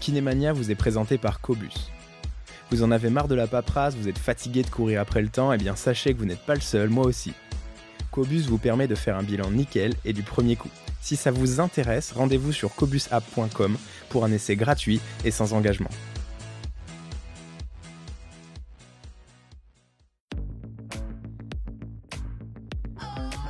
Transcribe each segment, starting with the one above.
Kinemania vous est présenté par Cobus. Vous en avez marre de la paperasse, vous êtes fatigué de courir après le temps, et eh bien sachez que vous n'êtes pas le seul, moi aussi. Cobus vous permet de faire un bilan nickel et du premier coup. Si ça vous intéresse, rendez-vous sur cobusapp.com pour un essai gratuit et sans engagement.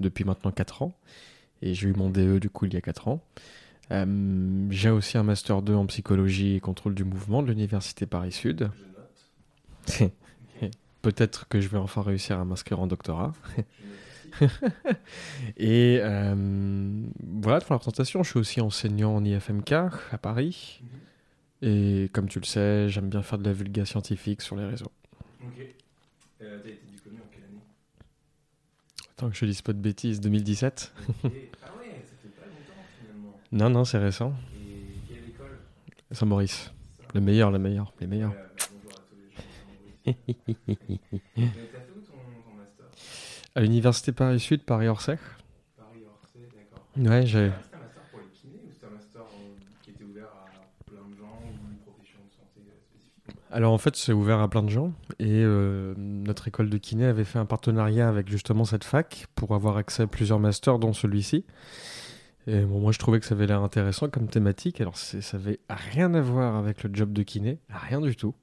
depuis maintenant 4 ans. Et j'ai eu mon DE du coup il y a 4 ans. Euh, j'ai aussi un master 2 en psychologie et contrôle du mouvement de l'université Paris Sud. Peut-être que je vais enfin réussir à m'inscrire en doctorat. et euh, voilà, pour la présentation, je suis aussi enseignant en IFMK à Paris. Mhm. Et comme tu le sais, j'aime bien faire de la vulga scientifique sur les réseaux. Ok. Euh, T'as été diplômé en quelle année Tant que je dise pas de bêtises, 2017. ah ouais, ça fait pas longtemps finalement. Non, non, c'est récent. Et quelle école? Saint-Maurice. Le meilleur, le meilleur, les meilleurs. bonjour à tous les gens de Saint-Maurice. À l'université Paris-Sud, Paris-Orsay. Paris-Orsay, d'accord. Ouais, j'ai. C'était un master pour les kinés ou c'était un master euh, qui était ouvert à plein de gens ou une profession de santé euh, spécifique Alors en fait, c'est ouvert à plein de gens et euh, notre école de kiné avait fait un partenariat avec justement cette fac pour avoir accès à plusieurs masters, dont celui-ci. Et bon, moi, je trouvais que ça avait l'air intéressant comme thématique. Alors, ça avait rien à voir avec le job de kiné, rien du tout.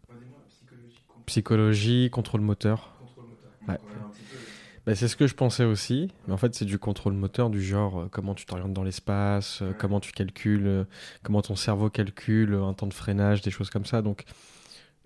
Psychologie, contrôle moteur. Ouais. Bah, c'est ce que je pensais aussi, mais en fait c'est du contrôle moteur du genre euh, comment tu t'orientes dans l'espace, euh, comment tu calcules, comment ton cerveau calcule un temps de freinage, des choses comme ça. Donc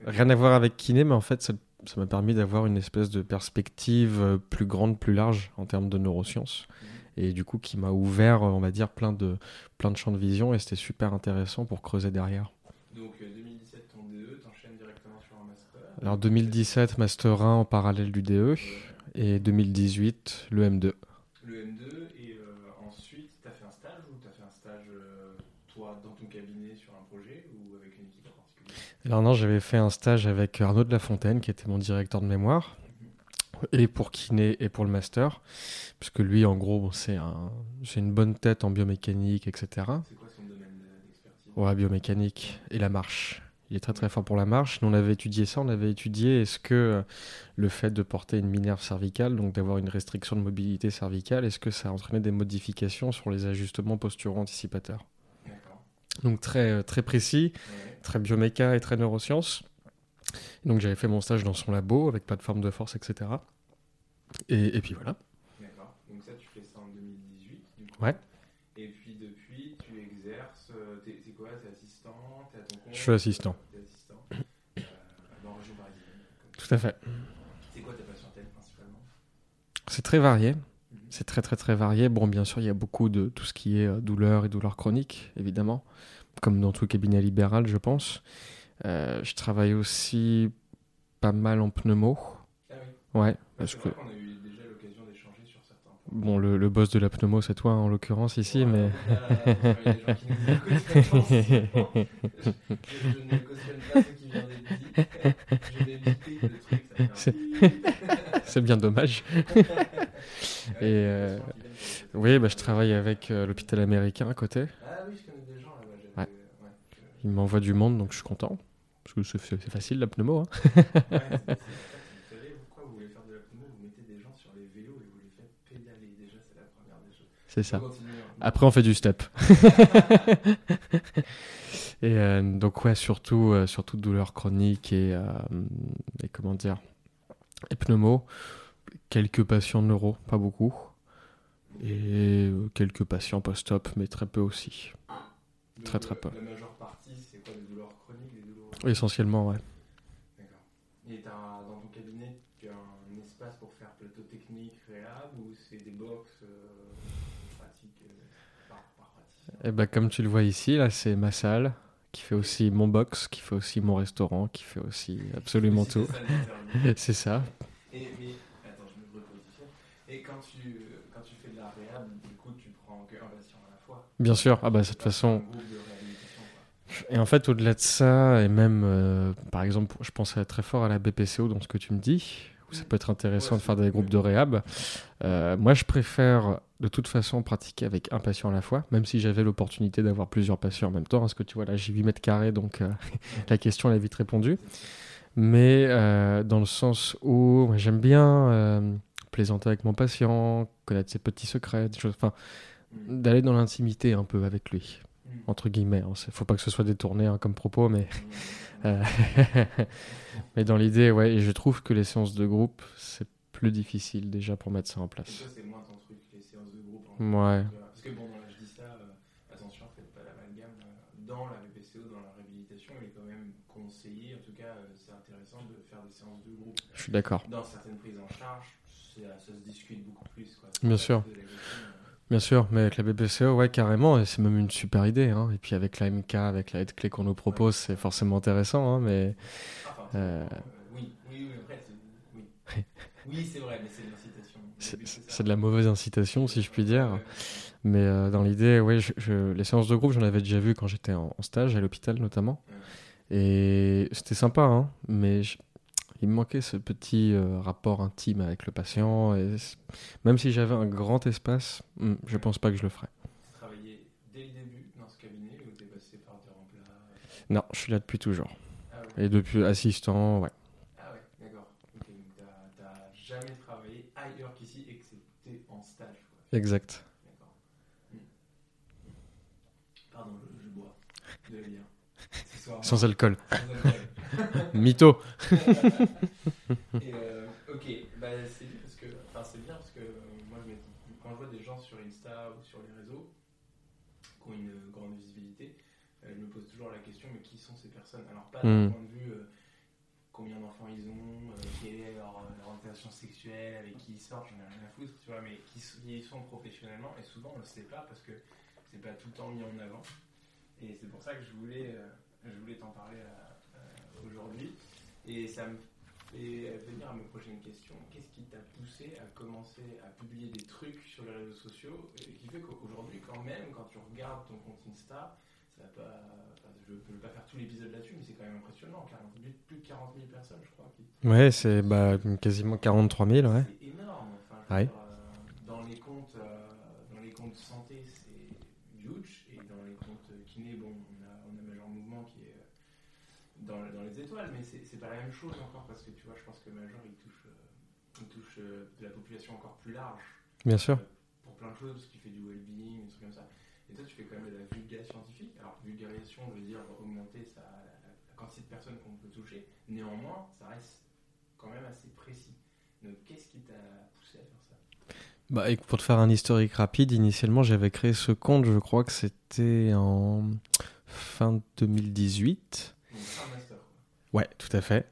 rien à voir avec kiné, mais en fait ça m'a permis d'avoir une espèce de perspective plus grande, plus large en termes de neurosciences. Mhm. Et du coup qui m'a ouvert, on va dire, plein de, plein de champs de vision et c'était super intéressant pour creuser derrière. Donc 2017 ton DE, t'enchaînes directement sur un master? Alors 2017 master 1 en parallèle du DE et 2018, le M2. Le M2, et euh, ensuite, tu as fait un stage ou tu as fait un stage, euh, toi, dans ton cabinet sur un projet ou avec une équipe en particulier Alors non, j'avais fait un stage avec Arnaud de la Fontaine, qui était mon directeur de mémoire, et pour kiné et pour le master, puisque lui, en gros, c'est un, une bonne tête en biomécanique, etc. C'est quoi son domaine d'expertise? Ouais, biomécanique et la marche. Il est très très fort pour la marche. Nous, on avait étudié ça, on avait étudié est-ce que le fait de porter une minerve cervicale, donc d'avoir une restriction de mobilité cervicale, est-ce que ça entraînait des modifications sur les ajustements posturaux anticipateurs? Donc très, euh, très précis, très bioméca et très neurosciences. Donc j'avais fait mon stage dans son labo avec plateforme de force, etc. Et, et puis voilà. D'accord. Donc ça, tu fais ça en 2018 du coup. Ouais. Et puis depuis, tu exerces. Euh, t'es quoi? T'es assistant? T'es à ton compte? Je suis assistant. Tout à fait. C'est quoi ta passion principalement? C'est très varié. C'est très très très varié. Bon, bien sûr, il y a beaucoup de tout ce qui est euh, douleur et douleur chronique, évidemment, comme dans tout cabinet libéral, je pense. Euh, je travaille aussi pas mal en pneumo. Ah oui. Ouais, parce que. On a eu déjà l'occasion d'échanger sur certains. Bon, le, le, boss de la pneumo, c'est toi en l'occurrence ici, mais. C'est bien dommage. Et euh, oui, bah, je travaille avec euh, l'hôpital américain à côté. Ah oui, je connais des gens là-bas. Il m'envoie du monde, donc je suis content. Parce que c'est facile la pneumo. Hein. pourquoi vous voulez faire de la pneumo Vous mettez des gens sur les vélos et vous les faites pédaler. Déjà, c'est ça. Après, on fait du step. et euh, donc, ouais, surtout, euh, surtout douleur chronique et, euh, et comment dire, et pneumo. Quelques patients neuro, pas beaucoup. Et euh, quelques patients post-op, mais très peu aussi. Très, très peu. La majeure partie, c'est quoi Des douleurs chroniques des douleurs... Essentiellement, ouais. D'accord. Et un- dans ton cabinet, tu as un espace pour faire plateau technique, réhab ou c'est des box pratiques euh, par, par praticien Et bah, comme tu le vois ici, là, c'est ma salle, qui fait aussi mon box, qui fait aussi mon restaurant, qui fait aussi absolument tout. C'est ça. Et, mais, attends, je me repositionne. Et quand tu, euh, quand tu fais de la réhab, du coup, tu prends qu'un patient à la fois? Bien sûr. Ah bah, de toute façon. Et en fait, au-delà de ça, et même, euh, par exemple, je pensais très fort à la BPCO dans ce que tu me dis, ça peut être intéressant de faire des groupes de réhab. Euh, moi, je préfère de toute façon pratiquer avec un patient à la fois, même si j'avais l'opportunité d'avoir plusieurs patients en même temps. Parce que tu vois, là, j'ai 8 mètres carrés, donc euh, la question, elle est vite répondue. Mais euh, dans le sens où j'aime bien plaisanter avec mon patient, connaître ses petits secrets, des choses, enfin, d'aller dans l'intimité un peu avec lui Mm. entre guillemets. Il faut pas que ce soit détourné hein, comme propos, mais, Mm. mais dans l'idée, ouais, et je trouve que les séances de groupe, c'est plus difficile déjà pour mettre ça en Et place. toi, c'est moins ton truc, les séances de groupe. en Ouais. Parce que bon, là, je dis ça, euh, attention, faites pas l'amalgame. euh, dans la VPCO, dans la réhabilitation, il est quand même conseillé, en tout cas, euh, c'est intéressant de faire des séances de groupe. Je suis d'accord. Dans certaines prises en charge, ça se discute beaucoup plus. Quoi. Bien sûr. de euh, Bien sûr, mais avec la BPCO, ouais, carrément, et c'est même une super idée. hein. Et puis avec la MK, avec la aide clé qu'on nous propose, c'est forcément intéressant. hein, mais Euh. euh, oui, oui, oui, après, c'est- oui. Oui, c'est vrai, mais c'est de l'incitation. c'est- de la mauvaise incitation, si je puis dire. Mais euh, dans l'idée, ouais, je, je- les séances de groupe, j'en avais déjà vu quand j'étais en, en stage à l'hôpital notamment. Et c'était sympa, hein, mais je- il me manquait ce petit euh, rapport intime avec le patient. Et même si j'avais un grand espace, hmm, je pense pas que je le ferais. Tu travaillais dès le début dans ce cabinet ou t'es passé par des remplats Non, je suis là depuis toujours. Ah Et depuis assistant, ouais. ah ouais d'accord. Ok, donc t'as- jamais travaillé ailleurs qu'ici excepté en stage. Quoi. Exact. D'accord. Hmm. Pardon, je, je bois de la bière. Ce soir. Sans alcool. Sans alcool. Mytho. Et, euh, ok, bah, c'est bien parce que, enfin, c'est bien parce que euh, moi, je quand je vois des gens sur Insta ou sur les réseaux qui ont une grande visibilité, euh, je me pose toujours la question, mais qui sont ces personnes? Alors pas d'un Mm. point de vue euh, combien d'enfants ils ont, euh, quelle est leur, leur orientation sexuelle, avec qui ils sortent, j'en ai rien à foutre, tu vois, mais qui, ils sont professionnellement, et souvent on le sait pas parce que c'est pas tout le temps mis en avant. Et c'est pour ça que je voulais, euh, je voulais t'en parler aujourd'hui. Et ça me fait venir à ma prochaine question. Qu'est-ce qui t'a poussé à commencer à publier des trucs sur les réseaux sociaux et qui fait qu'aujourd'hui, quand même, quand tu regardes ton compte Insta, ça va pas, je ne peux pas faire tout l'épisode là-dessus, mais c'est quand même impressionnant. 40 plus de 40 000 personnes, je crois. Qui... Ouais, c'est bah, quasiment 43 000, ouais. C'est énorme. Enfin, Ouais. dire, euh, dans, les comptes, euh, dans les comptes santé, c'est huge. Et dans les comptes kiné, bon, on a, on a Major Mouvement qui est dans, dans les étoiles, mais c'est pas la même chose encore parce que tu vois, je pense que Major il touche, euh, il touche euh, de la population encore plus large Bien sûr. euh, pour plein de choses, parce qu'il fait du well-being, des trucs comme ça. Et toi, tu fais quand même de la vulgarisation scientifique. Alors, vulgarisation veut dire augmenter sa, la, la quantité de personnes qu'on peut toucher. Néanmoins, ça reste quand même assez précis. Donc, qu'est-ce qui t'a poussé à faire ça? Bah, et pour te faire un historique rapide, initialement, j'avais créé ce compte, je crois que c'était en fin 2018. Donc, un master. Quoi. Ouais, tout à fait.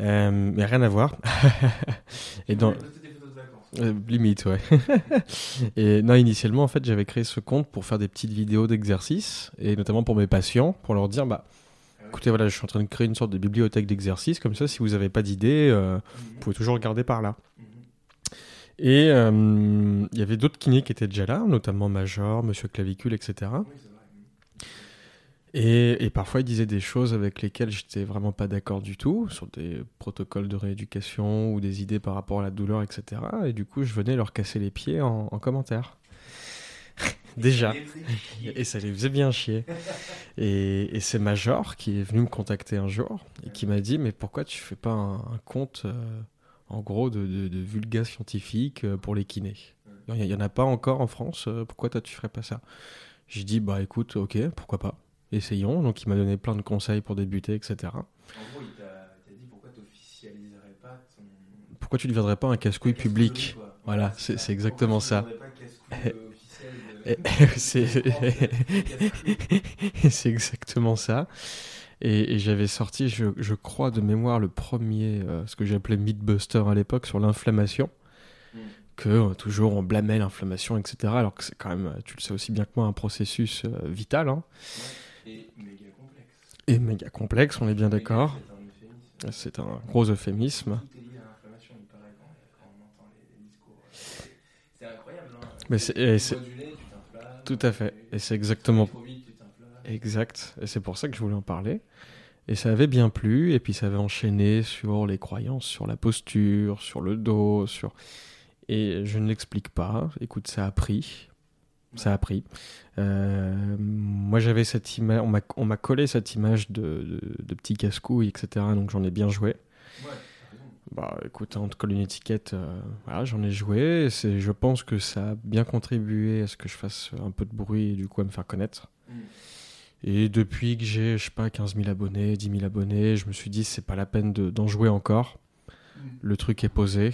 Euh, mais rien à voir. et dans... Vacances. Euh, limite, ouais. et non, initialement, en fait, j'avais créé ce compte pour faire des petites vidéos d'exercices, et notamment pour mes patients, pour leur dire, bah, Ah écoutez, voilà, je suis en train de créer une sorte de bibliothèque d'exercices, comme ça, si vous n'avez pas d'idées, euh, Mhm. vous pouvez toujours regarder par là. Mhm. Et euh, il y avait d'autres kinés qui étaient déjà là, notamment Major, Monsieur Clavicule, etc. Oui. Et, et parfois, ils disaient des choses avec lesquelles j'étais vraiment pas d'accord du tout, sur des protocoles de rééducation ou des idées par rapport à la douleur, etc. Et du coup, je venais leur casser les pieds en, en commentaire. Déjà. Et ça les faisait bien chier. Et, et c'est Major qui est venu me contacter un jour et qui m'a dit Mais pourquoi tu fais pas un, un compte, euh, en gros, de, de, de vulga scientifique euh, pour les kinés? Il n'y en a pas encore en France. euh, Pourquoi toi, tu ferais pas ça? J'ai dit, bah écoute, ok, pourquoi pas. Essayons. Donc, il m'a donné plein de conseils pour débuter, etc. En gros, il t'a dit pourquoi t'officialiserais pas ton. Pourquoi tu ne deviendrais pas un casse-couille public quoi. Voilà, c'est- exactement ça. Tu euh, c'est exactement ça. Et, et j'avais sorti, je, je crois de mémoire, le premier, euh, ce que j'appelais Mythbuster à l'époque, sur l'inflammation. Mm. Que euh, toujours on blâmait l'inflammation, etc. Alors que c'est quand même, tu le sais aussi bien que moi, un processus euh, vital hein, Et méga complexe. et méga complexe, on est bien d'accord. C'est un un gros euphémisme. Incroyable. Hein. Mais c'est-. Tout à fait. Et c'est exactement. Exact. Et c'est pour ça que je voulais en parler. Et ça avait bien plu. Et puis ça avait enchaîné sur les croyances, sur la posture, sur le dos, sur. Et je ne l'explique pas. Écoute, ça a pris. Ça a pris. Euh, moi, j'avais cette image. On m'a- collé cette image de, de, de petit casse-couille, etc. Donc j'en ai bien joué. Ouais. Bah écoute, on te colle une étiquette, euh, voilà, j'en ai joué. c'est- Je pense que ça a bien contribué à ce que je fasse un peu de bruit et du coup à me faire connaître. Mm. Et depuis que j'ai, je sais pas, 15 000 abonnés, 10 000 abonnés, je me suis dit c'est pas la peine de- d'en jouer encore. Mm. Le truc est posé.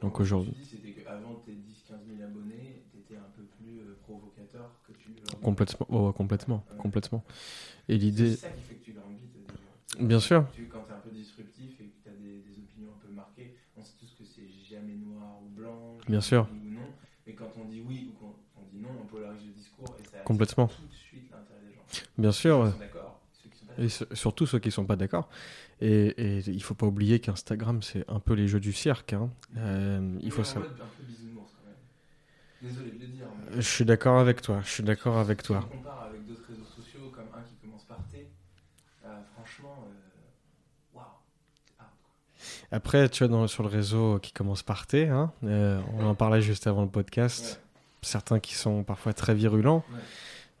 Donc aujourd'hui, tu dis, c'était qu'avant tes 10-15 000 abonnés, t'étais un peu plus euh, provocateur que tu l'es complètement, oh, complètement, complètement. Et C'est l'idée, ça qui fait que tu grimmes vite. Bien sûr. Tu, quand tu es un peu disruptif et que tu as des, des opinions un peu marquées, on sait tous que c'est jamais noir ou blanc, Bien sûr. ou non. Mais quand on dit oui ou quand on dit non, on polarise le discours et ça Complètement. tout de suite l'intérêt des gens. bien sûr. Ceux ouais. qui sont d'accord, ceux qui sont pas Et su- surtout ceux qui sont pas d'accord. Et, et il faut pas oublier qu'Instagram c'est un peu les jeux du cirque. hein. Euh, il faut un peu même. Désolé de le dire. mais- Je suis d'accord avec toi. Je suis d'accord avec Si toi. on compare avec d'autres réseaux sociaux comme un qui commence par T, euh, franchement, euh, waouh, quoi. Après, tu vois, dans, sur le réseau qui commence par T, hein, euh, on en parlait juste avant le podcast. Certains qui sont parfois très virulents, Ouais.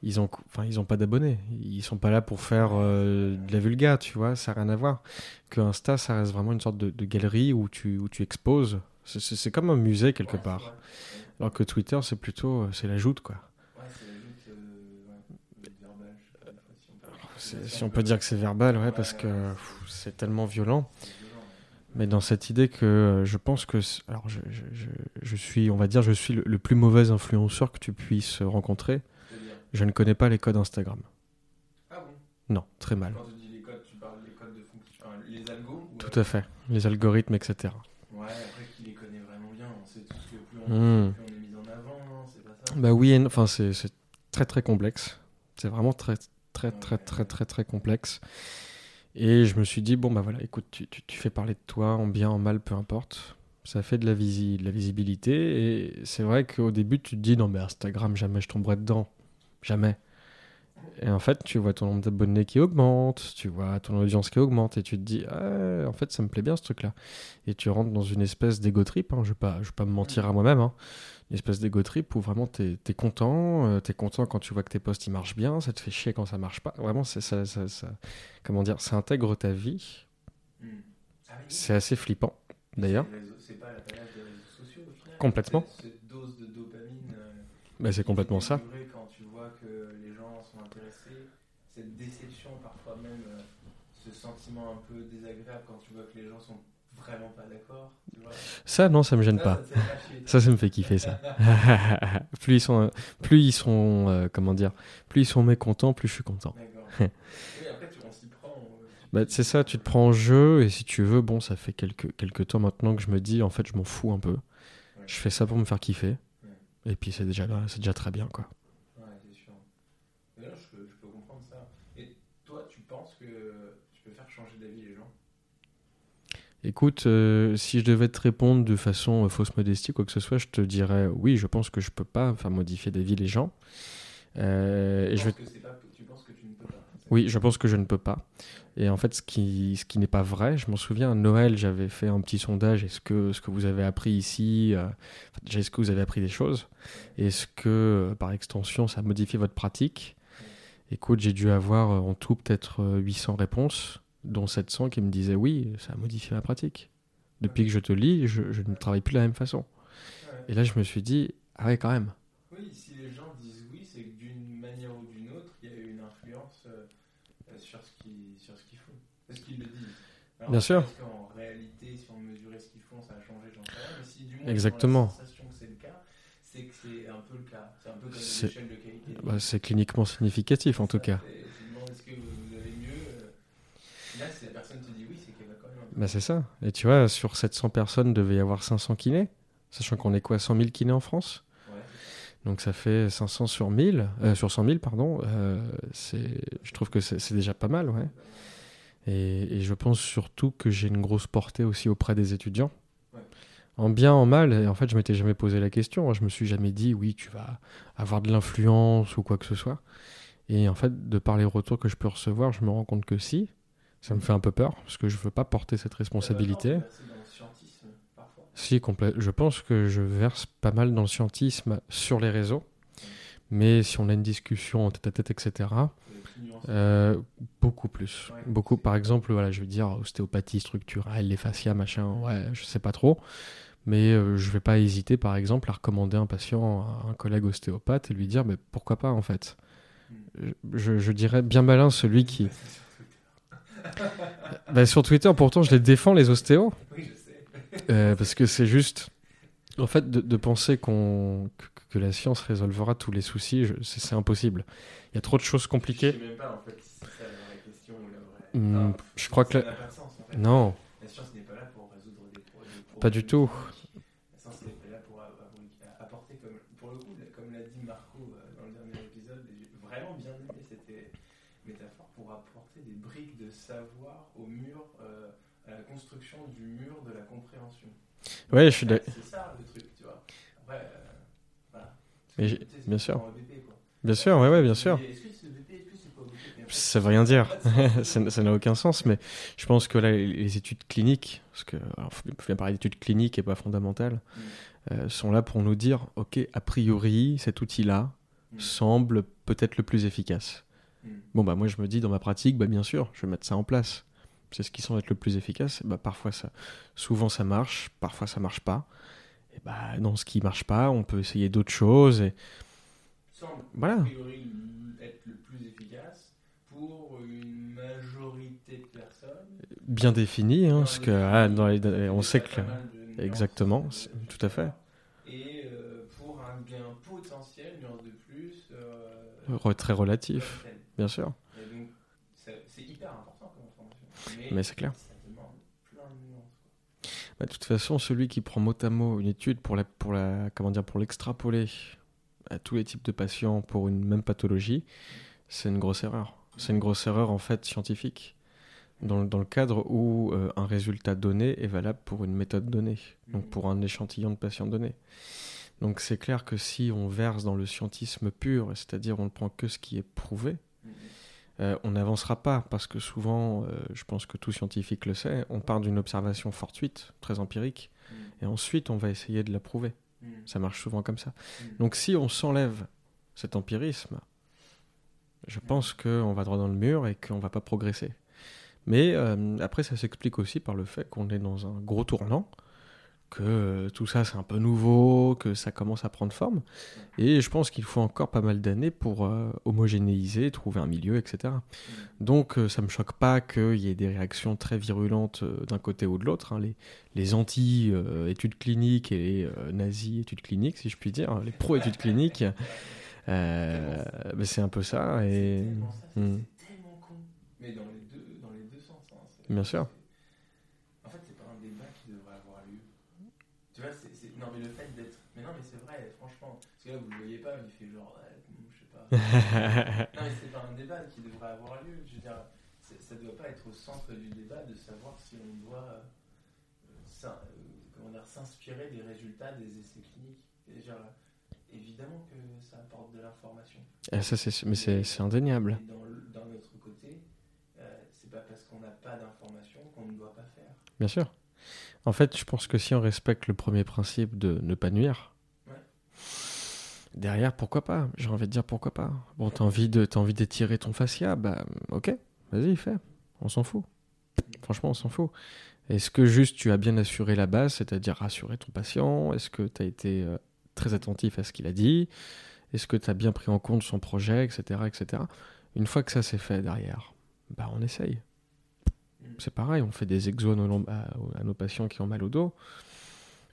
ils ont, enfin, ils ont pas d'abonnés. Ils sont pas là pour faire euh, de la vulga, tu vois. Ça n'a rien à voir. Que Insta, ça reste vraiment une sorte de, de galerie où tu, où tu exposes. C'est- comme un musée quelque Ouais, part. Alors que Twitter, c'est plutôt, euh, c'est la joute, quoi. Ouais, c'est la lutte euh, ouais, verbale, je sais pas des fois, si on peut- C'est- Si on peut dire que c'est verbal, ouais, Ouais, parce que pff, c'est tellement violent. c'est violent, ouais. Mais dans cette idée que euh, je pense que. Alors, je, je- je- je suis, on va dire, je suis le, le plus mauvais influenceur que tu puisses rencontrer. Je ne connais pas les codes Instagram. Ah bon Non, très mal. Quand tu dis les codes, tu parles des codes de fonction, enfin, les algos ou Tout à fait. Les algorithmes, etc. Ouais, après qui les connaît vraiment bien, on sait tous que plus on, Hmm. plus on est mis en avant, non C'est pas ça Bah oui, enfin, c'est très très complexe. C'est vraiment très très très très très très complexe. Et je me suis dit, bon, bah voilà, écoute, tu, tu- tu fais parler de toi, en bien, en mal, peu importe. Ça fait de la, visi de la visibilité. Et c'est vrai qu'au début, tu te dis, non, mais Instagram, jamais je tomberai dedans. Jamais. Et en fait, tu vois ton nombre d'abonnés qui augmente, tu vois ton audience qui augmente, et tu te dis, ah, en fait, ça me plaît bien ce truc-là. Et tu rentres dans une espèce d'égo trip, hein, je ne vais, pas- je vais pas me mentir à moi-même, hein. Une espèce d'égo trip où vraiment tu es, content, euh, tu es content quand tu vois que tes posts ils marchent bien, ça te fait chier quand ça marche pas. Vraiment, ça, ça, ça- comment dire, ça intègre ta vie. Hmm. Ah oui, C'est assez flippant, d'ailleurs. c'est pas la palette des réseaux sociaux au final Complètement. Cette, dose de dopamine. euh, Bah, c'est complètement ça. Quand tu vois que les gens sont intéressés, cette déception, parfois même euh, ce sentiment un peu désagréable quand tu vois que les gens sont vraiment pas d'accord. Ça, non, ça me gêne Ça, pas. ça. Ça, ça me fait kiffer ça. plus ils sont, plus ils sont, euh, comment dire, plus ils sont mécontents, plus je suis content. D'accord. oui, après, tu, on s'y prend. euh, Bah, c'est ça, tu te prends en jeu et si tu veux, bon, ça fait quelques, quelques temps maintenant que je me dis, en fait, je m'en fous un peu. Je fais ça pour me faire kiffer. Et puis c'est déjà là, c'est déjà très bien, quoi. Ouais, c'est sûr. Mais là, je, peux- je peux comprendre ça. Et toi, tu penses que tu peux faire changer d'avis les gens Écoute, euh, si je devais te répondre de façon euh, fausse modestie, quoi que ce soit, je te dirais oui, je pense que je peux pas faire modifier d'avis les gens. Euh, et tu je vais penses, que c'est pas, tu penses que tu ne peux pas c'est ça Oui, je pense que je ne peux pas. Et en fait, ce qui, ce qui n'est pas vrai, je m'en souviens, à Noël, j'avais fait un petit sondage. Est-ce que ce que vous avez appris ici, euh, déjà, est-ce que vous avez appris des choses? Est-ce que, par extension, ça a modifié votre pratique? Écoute, j'ai dû avoir en tout peut-être euh, 800 réponses, dont 700 qui me disaient oui, ça a modifié ma pratique. Depuis que je te lis, je, je ne travaille plus de la même façon. Et là, je me suis dit, Ah ouais, quand même. Oui, si les gens disent oui, c'est que d'une manière ou d'une autre, il y a eu une influence euh, euh, sur ce qu'ils qu'ils font. Parce qu'ils le disent. Alors, Bien sûr. Est-ce qu'en réalité, si on mesurait ce qu'ils font, ça a changé, j'en sais rien. Mais si du moins Exactement. ils ont la sensation que c'est le cas, c'est que c'est un peu le cas. C'est un peu comme l'échelle de qualité. Bah, c'est cliniquement significatif en tout cas. Et tu te demandes est-ce que vous avez mieux euh, Là, si la personne te dit oui, c'est qu'elle va quand même. un peu- Bah, c'est ça. Et tu vois, sur 700 personnes, devait y avoir 500 kinés. Sachant qu'on est quoi, 100 000 kinés en France? Ouais. Donc ça fait 500 sur 1000, euh, sur 100 000, pardon. Euh, c'est, je trouve que c'est déjà pas mal, ouais. Et, et je pense surtout que j'ai une grosse portée aussi auprès des étudiants. Ouais. En bien, en mal, et en fait, je m'étais jamais posé la question. Je me suis jamais dit, oui, tu vas avoir de l'influence ou quoi que ce soit. Et en fait, de par les retours que je peux recevoir, je me rends compte que si, ça me fait un peu peur, parce que je veux pas porter cette responsabilité. Euh. Si, complè- je pense que je verse pas mal dans le scientisme sur les réseaux. Mais si on a une discussion en tête à tête, etc., nuancé. euh, beaucoup plus. Ouais. Beaucoup, par exemple, voilà, je veux dire ostéopathie structurelle, les fascias, machin, ouais, je sais pas trop. Mais euh, je vais pas hésiter, par exemple, à recommander un patient à un collègue ostéopathe et lui dire, mais pourquoi pas, en fait? Je, je dirais bien malin celui qui. Bah, sur Twitter, pourtant, je les défends, les ostéos. Oui, je sais. Euh, parce que c'est juste, en fait, de, de penser qu'on que, la science résolvera tous les soucis, je- c'est impossible. Il y a trop de choses Je compliquées. sais même pas en fait si c'est la vraie question ou la vraie. Hmm, Enfin, je crois que la- sens en fait. Non, La science n'est pas là pour résoudre des problèmes. Pas du tout. techniques. La science n'est là pour a- a- apporter, comme, pour le coup, comme l'a dit Marco euh, dans le dernier épisode, et j'ai vraiment bien aimé cette euh, métaphore, pour apporter des briques de savoir au mur, euh, à la construction du mur de la compréhension. Ouais, je suis d'accord. C'est ça le truc, tu vois. Après, euh, voilà. Mais Tu sais, bien sûr. quoi. Bien sûr, ouais, ouais, bien sûr. Est-ce que c'est EVP, est-ce que c'est pas EVP Mais en fait, Ça veut rien dire. ça n'a aucun sens, mais je pense que là, les- études cliniques, parce que alors, faut bien parler d'études cliniques et pas fondamentales, Mm. euh, sont là pour nous dire, ok, a priori, cet outil-là Mm. semble peut-être le plus efficace. Mm. Bon, bah moi je me dis dans ma pratique, bah bien sûr, je vais mettre ça en place. C'est ce qui semble être le plus efficace. Et bah parfois ça, souvent ça marche, parfois ça marche pas. Et bah dans ce qui marche pas, on peut essayer d'autres choses. Et semble Voilà. être le plus efficace pour une majorité de personnes. bien défini, hein, parce que ah, dans les- on sait que exactement, de- tout à fait. Et euh, pour un gain potentiel, nuance de plus, euh, très relatif, bien sûr. Et donc, ça- c'est hyper important comme information. Mais, c'est clair. Bah, de toute façon, celui qui prend mot à mot une étude pour la, pour la, comment dire, pour l'extrapoler à tous les types de patients pour une même pathologie, c'est une grosse erreur. C'est une grosse erreur en fait scientifique. Dans, le- dans le cadre où euh, un résultat donné est valable pour une méthode donnée, donc pour un échantillon de patients donné. Donc c'est clair que si on verse dans le scientisme pur, c'est-à-dire on ne prend que ce qui est prouvé, Mhm. Euh, on n'avancera pas parce que souvent, euh, je pense que tout scientifique le sait, on part d'une observation fortuite, très empirique, Mhm. et ensuite on va essayer de la prouver. Mhm. Ça marche souvent comme ça. Mhm. Donc si on s'enlève cet empirisme, je pense qu'on va droit dans le mur et qu'on va pas progresser. Mais euh, après, ça s'explique aussi par le fait qu'on est dans un gros tournant, que euh, tout ça c'est un peu nouveau, que ça commence à prendre forme. Et je pense qu'il faut encore pas mal d'années pour euh, homogénéiser, trouver un milieu, etc. Donc euh, ça me choque pas qu'il y ait des réactions très virulentes euh, d'un côté ou de l'autre. hein. Les, les anti-études cliniques et les euh, nazis-études cliniques, si je puis dire, les pro-études cliniques, euh, ben, c'est un peu ça. C'est Et... tellement ça, c'est- Hmm. tellement con. Mais dans les deux, dans les deux sens. hein, Bien sûr. c'est- En fait, c'est pas un débat qui devrait avoir lieu. Tu vois, c'est. c'est- Non, mais le fait d'être. Mais non, mais c'est vrai, franchement. Parce que là, vous le voyez pas, il fait genre. ouais, je sais pas. non, mais c'est pas un débat qui devrait avoir lieu. Je veux dire, ça doit pas être au centre du débat de savoir si on doit. euh, euh, s'inspirer des résultats des essais cliniques. Et genre, évidemment que ça apporte de l'information. Ah, ça, c'est, mais c'est, indéniable. Et dans, d'un autre côté, euh, c'est pas parce qu'on n'a pas d'informations qu'on ne doit pas faire. Bien sûr. En fait, je pense que si on respecte le premier principe de ne pas nuire. Derrière, pourquoi pas? J'ai envie de dire pourquoi pas. Bon, t'as envie, de, t'as envie d'étirer ton fascia? Bah, ok, vas-y, fais. On s'en fout. Franchement, on s'en fout. Est-ce que juste tu as bien assuré la base, c'est-à-dire rassurer ton patient? Est-ce que tu as été euh, très attentif à ce qu'il a dit? Est-ce que tu as bien pris en compte son projet, etc., etc. Une fois que ça s'est fait derrière, bah on essaye. C'est pareil, on fait des nos, à nos patients qui ont mal au dos.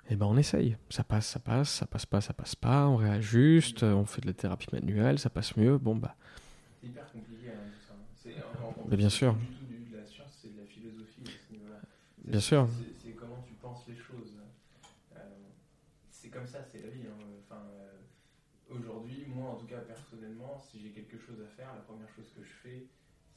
Et ben on essaye. Ça passe, ça passe, ça passe pas, ça passe pas, on réajuste, on fait de la thérapie manuelle, ça passe mieux. Bon bah. C'est hyper compliqué hein, tout ça. C'est, Mais bien sûr. du tout de la science, c'est de la philosophie à ce niveau-là. Bien sûr. C'est, c'est comment tu penses les choses. Euh, c'est comme ça, c'est la vie. hein. Enfin, euh, aujourd'hui, moi en tout cas personnellement, si j'ai quelque chose à faire, la première chose que je fais,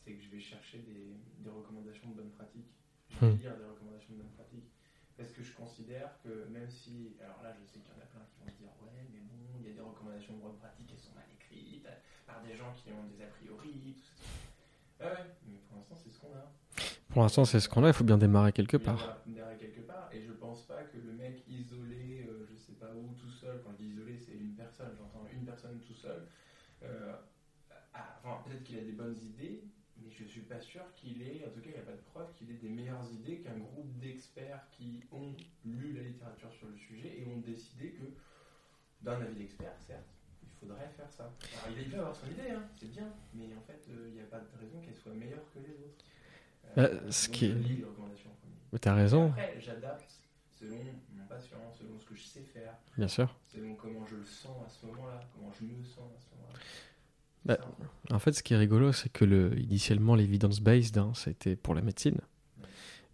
c'est que je vais chercher des, des recommandations de bonnes pratiques. Je vais Hmm. lire des recommandations de bonnes pratiques. Parce que je considère que même si. Alors là, je sais qu'il y en a plein qui vont se dire Ouais, mais bon, il y a des recommandations de bonnes pratiques qui sont mal écrites par des gens qui ont des a priori, tout ça. Ah ouais, mais pour l'instant, c'est ce qu'on a. Pour l'instant, c'est ce qu'on a, il faut bien démarrer quelque part. démarrer quelque part, et je pense pas que le mec isolé, euh, je sais pas où, tout seul, quand je dis isolé, c'est une personne, j'entends une personne tout seul. Euh, a- enfin, peut-être qu'il a des bonnes idées, je suis pas sûr qu'il ait, en tout cas, il n'y a pas de preuve qu'il ait des meilleures idées qu'un groupe d'experts qui ont lu la littérature sur le sujet et ont décidé que, d'un avis d'expert, certes, il faudrait faire ça. Alors, il peut avoir son idée, hein, c'est bien, mais en fait, euh, il n'y a pas de raison qu'elle soit meilleure que les autres. Bah, ce qui je est- lis les recommandations en premier. Mais t'as raison, Après, j'adapte selon mon patient, selon ce que je sais faire, bien sûr. selon comment je le sens à ce moment-là, comment je me sens à ce moment-là. Bah, En fait, ce qui est rigolo, c'est que le, initialement, l'evidence-based, hein, c'était pour la médecine.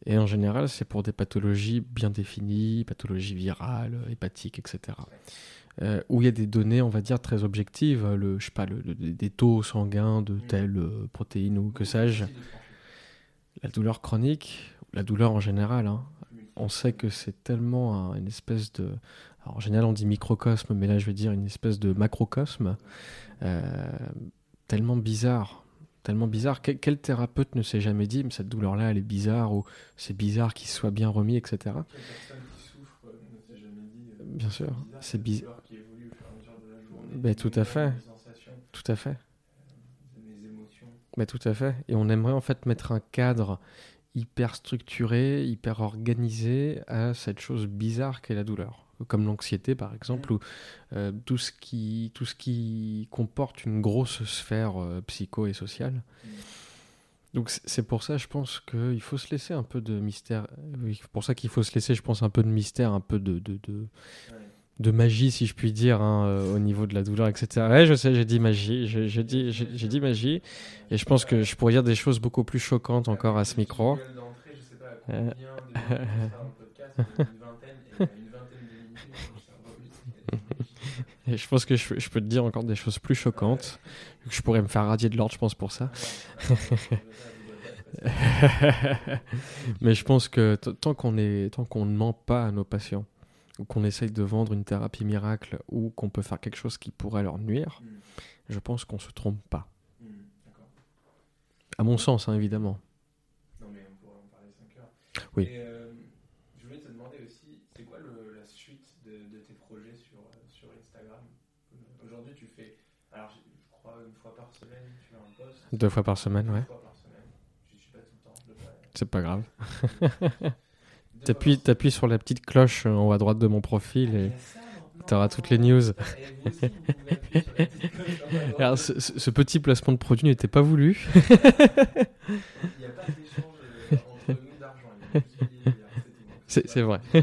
Et en général, c'est pour des pathologies bien définies, pathologies virales, hépatiques, etc. Euh, où il y a des données, on va dire, très objectives, le, je sais pas, le, le- des taux sanguins de telle euh, protéine ou que sais-je. La douleur chronique, la douleur en général, hein, on sait que c'est tellement un- une espèce de... Alors, en général, on dit microcosme, mais là, je vais dire une espèce de macrocosme, euh, tellement bizarre. Tellement bizarre. Quel, quel thérapeute ne s'est jamais dit, mais cette douleur-là, elle est bizarre, ou c'est bizarre qu'il soit bien remis, etc. Quelle personne qui souffre euh, ne s'est jamais dit. euh, Bien sûr, bizarre, c'est bizarre. douleur qui évolue au fur et à mesure de la journée. Ben, tout à fait. Tout à fait. mes émotions. Mais tout à fait. Et on aimerait en fait mettre un cadre hyper structuré, hyper organisé à cette chose bizarre qu'est la douleur. Comme l'anxiété par exemple, ou euh, tout, ce qui, tout ce qui comporte une grosse sphère euh, psycho et sociale. Donc c'est- pour ça, je pense qu'il faut se laisser un peu de mystère. Pour ça qu'il faut se laisser, je pense, un peu de mystère, un peu de, de, de, magie, si je puis dire, hein, euh, au niveau de la douleur, etc. Ouais, je sais, j'ai dit magie, j'ai dit, j'ai dit magie, et je pense que je pourrais dire des choses beaucoup plus choquantes encore à ce micro. Gueule d'entrée, je sais pas à Euh. combien de minutes on sera dans le podcast, mais une vingtaine, et il y a une vingtaine de minutes, mon cerveau, lui, Et je pense que je, je peux te dire encore des choses plus choquantes, je pourrais me faire radier de l'ordre, je pense, pour ça. Mais je pense que tant qu'on ne ment pas à nos patients, ou qu'on essaye de vendre une thérapie miracle, ou qu'on peut faire quelque chose qui pourrait leur nuire, Hmm, je pense qu'on se trompe pas. D'accord. À mon sens, hein, évidemment. Non, mais on pourrait en parler 5 heures. Oui. Et, euh, je voulais te demander aussi, c'est quoi le- la suite de, de tes projets sur, euh, sur Instagram Euh, Aujourd'hui, tu fais, alors je, je crois, une fois par semaine, Deux fois par semaine, ouais. C'est pas grave. T'appuies, t'appuies sur la petite cloche en haut à droite de mon profil et t'auras toutes les news. Alors, ce, petit placement de produit n'était pas voulu. Euh, c'est. C'est, vrai. Euh,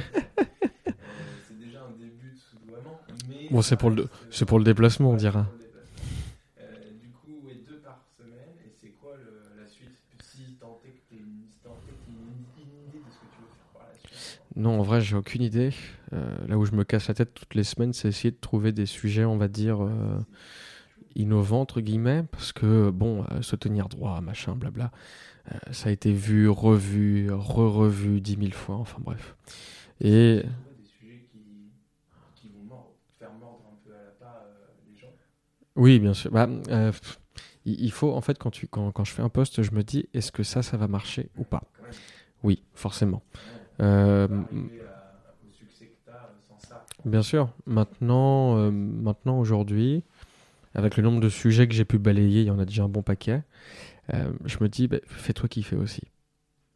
c'est déjà un début de sous-doiement. mais Bon, c'est pour le- C'est pour le déplacement, on dira. c'est pour le déplacement. Euh, du coup, ouais, deux par semaine. Et c'est quoi le- la suite Si tant est que tu une, si tant est que t'aies une, une idée de ce que tu veux faire par la suite. Non, en vrai, j'ai aucune idée. Euh, là où je me casse la tête toutes les semaines, c'est essayer de trouver des sujets, on va dire, euh, innovants, entre guillemets, parce que, bon, euh, se tenir droit, machin, blabla, ça a été vu, revu, re-revu dix mille fois, enfin bref. Et Trouver des sujets qui, qui vont mordre, faire mordre un peu à la part les gens. oui, bien sûr. Bah, euh, il faut, en fait, quand, tu, quand, quand je fais un post, je me dis, est-ce que ça, ça va marcher ou pas? Oui, forcément. Euh. Bien sûr. Maintenant, euh, maintenant aujourd'hui, avec le nombre de sujets que j'ai pu balayer, il y en a déjà un bon paquet. euh, je me dis, bah, fais-toi kiffer aussi.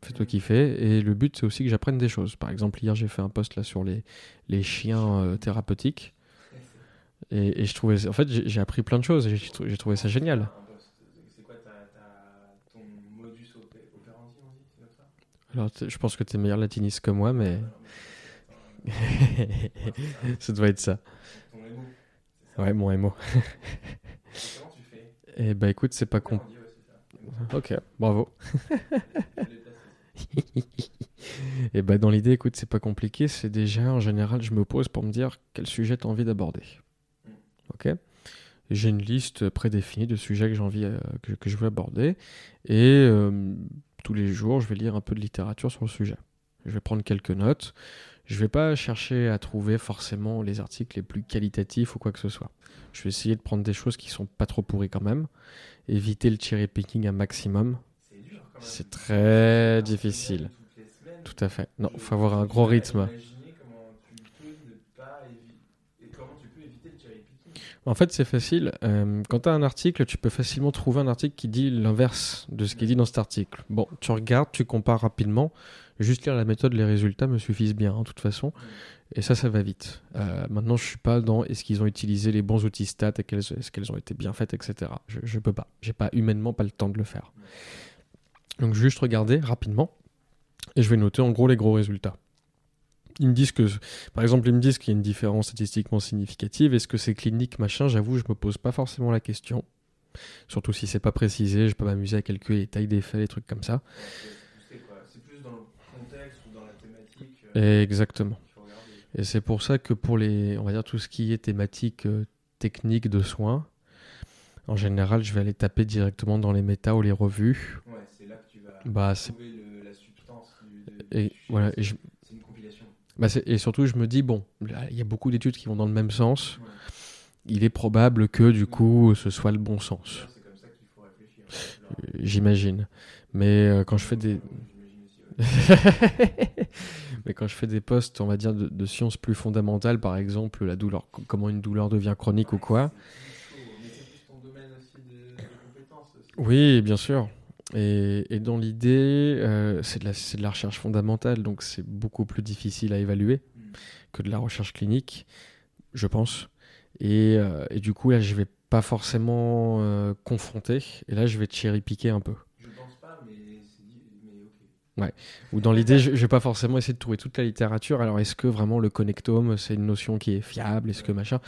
Fais-toi kiffer. Et le but, c'est aussi que j'apprenne des choses. Par exemple, hier, j'ai fait un post là sur les, les chiens thérapeutiques. Et, et je trouvais, en fait, j'ai appris plein de choses. j'ai trouvé ça génial. C'est quoi ta, ta- ton modus op- operandi, on dit c'est comme ça Alors, je pense que tu es meilleur latiniste que moi, mais ça doit être ça. Ton émo. Ouais, mon MO. Et Comment tu fais? Et bah écoute, c'est pas con. Ok, bravo. Et bah dans l'idée, écoute, c'est pas compliqué. C'est déjà, en général, je me pose pour me dire quel sujet tu as envie d'aborder. Mm. Ok? J'ai une liste prédéfinie de sujets que j'ai envie, euh, que, que je veux aborder. Et euh, tous les jours, je vais lire un peu de littérature sur le sujet. Je vais prendre quelques notes. Je vais pas chercher à trouver forcément les articles les plus qualitatifs ou quoi que ce soit. Je vais essayer de prendre des choses qui sont pas trop pourries quand même. Éviter le cherry picking un maximum. C'est très difficile. Tout à fait. Non, faut avoir un gros rythme. imaginer comment tu peux ne pas évi- et comment tu peux éviter le cherry picking. En fait, c'est facile. Euh, quand tu as un article, tu peux facilement trouver un article qui dit l'inverse de ce qui dit dans cet article. Bon, tu regardes, tu compares rapidement. Juste lire la méthode, les résultats me suffisent bien, hein, de toute façon. Et ça, ça va vite. Euh, maintenant, je suis pas dans est-ce qu'ils ont utilisé les bons outils stats, est-ce qu'elles ont été bien faites, etc. Je, je peux pas. J'ai pas humainement pas le temps de le faire. Donc, juste regarder rapidement. Et je vais noter en gros les gros résultats. Ils me disent que, par exemple, ils me disent qu'il y a une différence statistiquement significative. Est-ce que c'est clinique, machin? J'avoue, je me pose pas forcément la question. Surtout si c'est pas précisé, je peux m'amuser à calculer les tailles des faits, les trucs comme ça. C'est plus dans le contexte ou dans la thématique euh, Exactement. Et c'est pour ça que pour les, on va dire tout ce qui est thématique euh, technique de soins, en général, je vais aller taper directement dans les méta ou les revues. Ouais, c'est là que tu vas Bah, trouver le- la substance du, et voilà. Et, je-. Bah, et surtout, je me dis bon, il y a beaucoup d'études qui vont dans le même sens. Ouais. Il est probable que du coup, ce soit le bon sens. D'ailleurs, C'est comme ça qu'il faut réfléchir. Euh, J'imagine. Mais euh, quand je fais des. Mais quand je fais des posts, on va dire, de, de sciences plus fondamentales, par exemple, la douleur, co- comment une douleur devient chronique ou quoi. C'est plus chaud, mais c'est plus ton domaine aussi de, de compétences. aussi. Oui, bien sûr. Et, et dans l'idée, euh, c'est de, la- c'est de la recherche fondamentale, donc c'est beaucoup plus difficile à évaluer que de la recherche clinique, je pense. Et, euh, et du coup, là, je vais pas forcément euh, confronter, et là, je vais cherry-picker un peu. Je pense pas, mais c'est dit- mais ok. Ou dans l'idée, je, je vais pas forcément essayer de trouver toute la littérature. Alors, est-ce que vraiment le connectome, c'est une notion qui est fiable Est-ce que machin?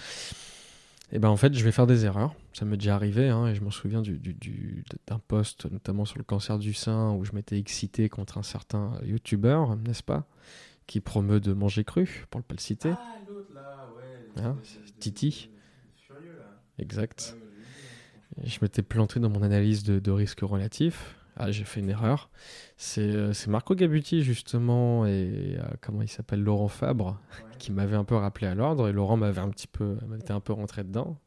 Eh ben, en fait, je vais faire des erreurs. Ça m'est déjà arrivé, hein, et je m'en souviens du, du- du- d'un post, notamment sur le cancer du sein, où je m'étais excité contre un certain youtubeur, n'est-ce pas Qui promeut de manger cru, pour ne pas le citer. Ah, l'autre là, ouais. Hein, Titi. de- Furieux là. Exact. Hein, je m'étais planté dans mon analyse de, de risque relatif. Ah, j'ai fait une erreur. C'est euh, Marco Gabuti, justement, et euh, comment il s'appelle Laurent Fabre. Ouais. qui m'avait un peu rappelé à l'ordre. Et Laurent m'avait un petit peu, m'était un peu rentré dedans.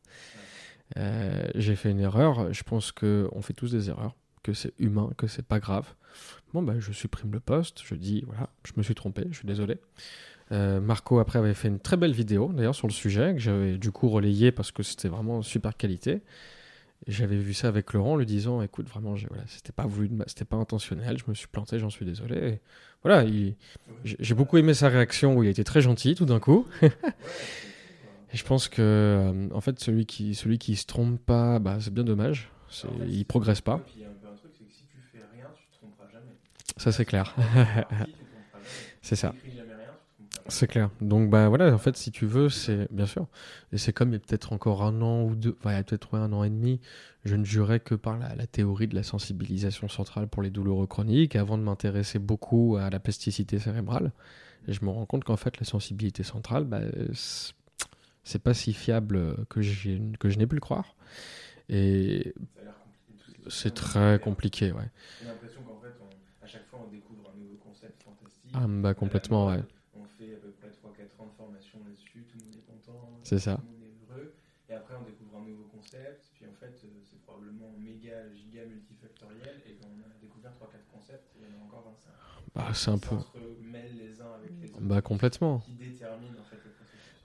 Euh, j'ai fait une erreur. Je pense qu'on fait tous des erreurs, que c'est humain, que c'est pas grave. Bon, bah, je supprime le poste. Je dis, voilà, je me suis trompé, je suis désolé. Euh, Marco, après, avait fait une très belle vidéo, d'ailleurs, sur le sujet, que j'avais du coup relayé parce que c'était vraiment super qualité. J'avais vu ça avec Laurent, en lui disant Écoute, vraiment, voilà, c'était pas voulu, c'était pas intentionnel, je me suis planté, j'en suis désolé. Voilà, il- j'ai j'ai beaucoup aimé sa réaction où il a été très gentil tout d'un coup. Et je pense que, euh, en fait, celui qui, celui qui se trompe pas, bah, c'est bien dommage. En fait, il progresse pas. Il y a un peu un truc, c'est que si tu fais rien, tu te tromperas jamais. Ça, c'est clair. C'est ça. C'est clair. Donc bah voilà, en fait, si tu veux, c'est bien sûr. Et c'est comme il y a peut-être encore un an ou deux, enfin il y a peut-être un an et demi, je ne jurais que par la, la théorie de la sensibilisation centrale pour les douloureux chroniques, avant de m'intéresser beaucoup à la plasticité cérébrale. Et je me rends compte qu'en fait, la sensibilité centrale, bah, c'est- pas si fiable que, j'ai- que je n'ai pu le croire. Et c'est est très compliqué, ouais. J'ai l'impression qu'en fait, on- à chaque fois, on découvre un nouveau concept fantastique. Ah, bah complètement, ouais. On fait à peu près 3-4 ans de formation là-dessus, tout le monde est content. C'est ça. Tout le monde est heureux. Et après, on découvre un nouveau concept. Puis en fait, euh, c'est probablement méga, giga multifactoriel. Et on a découvert 3-4 concepts, il y en a encore 25. Bah, c'est un peu. Ça se mêle les uns avec les autres. Bah complètement. Qui détermine en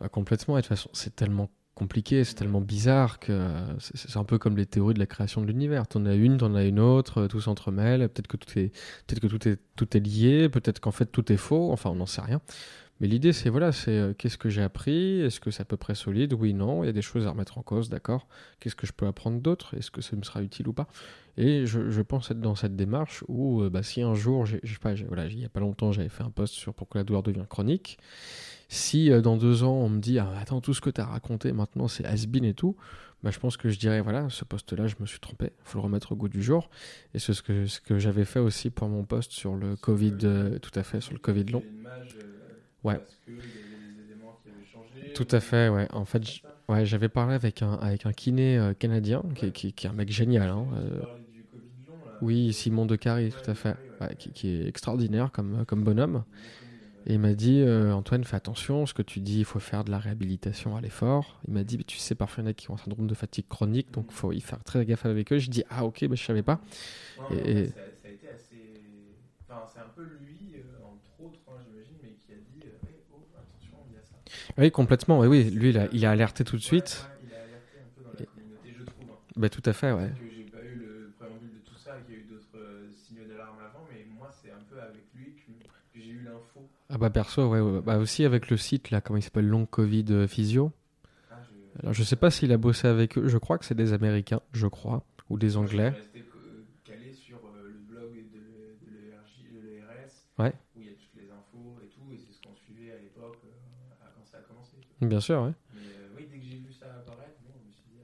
Ah, complètement. Et de toute façon, c'est tellement compliqué, c'est tellement bizarre que euh, c'est un peu comme les théories de la création de l'univers. T'en as une, t'en as une autre, euh, tout s'entremêle. Peut-être que tout est, peut-être que tout est, tout est lié. Peut-être qu'en fait tout est faux. Enfin, on n'en sait rien. Mais l'idée, c'est voilà, c'est euh, qu'est-ce que j'ai appris? Est-ce que c'est à peu près solide? Oui, non. Il y a des choses à remettre en cause, d'accord. Qu'est-ce que je peux apprendre d'autre? Est-ce que ça me sera utile ou pas? Et je, pense être dans cette démarche où, euh, bah, si un jour, je sais pas, voilà, il y a pas longtemps, j'avais fait un post sur pourquoi la douleur devient chronique. Si euh, dans deux ans, on me dit, ah, attends, tout ce que tu as raconté maintenant, c'est has et tout, bah, je pense que je dirais, voilà, ce poste-là, je me suis trompé, il faut le remettre au goût du jour. Et c'est ce que, ce que j'avais fait aussi pour mon poste sur le Covid, tout à fait, sur le Covid long. Ouais. Tout à fait, ouais. En fait, ouais, j'avais parlé avec un, avec un kiné euh, canadien, qui, qui, qui, est un mec génial. Hein, euh, oui, Simon De Carré, tout à fait. Ouais, qui, qui, est extraordinaire comme, comme bonhomme. Et il m'a dit, euh, Antoine, fais attention, ce que tu dis, il faut faire de la réhabilitation à l'effort. Il m'a dit, tu sais, parfois il y en a qui ont un syndrome de fatigue chronique, donc il faut y faire très gaffe avec eux. Je dis, ah ok, bah, je savais pas. et, ça, a été assez... Enfin, c'est un peu lui, entre autres, hein, j'imagine, mais qui a dit, oh, attention, il y a ça. Oui, complètement. Oui, oui. lui, il a, il a alerté tout de suite. Ouais, il a alerté un peu dans la communauté, je trouve. Hein. Bah, tout à fait, ouais. J'ai pas eu le préambule de tout ça, qu'il y a eu d'autres euh, signaux d'alarme avant, mais moi, c'est un peu avec lui que j'ai eu l'info. Ah bah perso, ouais, ouais, Bah aussi avec le site, là, comment il s'appelle, Long Covid euh, Physio. Ah, je... Alors je sais pas s'il a bossé avec eux, je crois que c'est des Américains, je crois, ou des Anglais. Je suis resté calé sur euh, le blog de, de l'ERS, ouais. où il y a toutes les infos et tout, et c'est ce qu'on suivait à l'époque, euh, quand ça a commencé. Bien sûr, ouais. Mais euh, oui, dès que j'ai vu ça apparaître, bon, je me suis dit,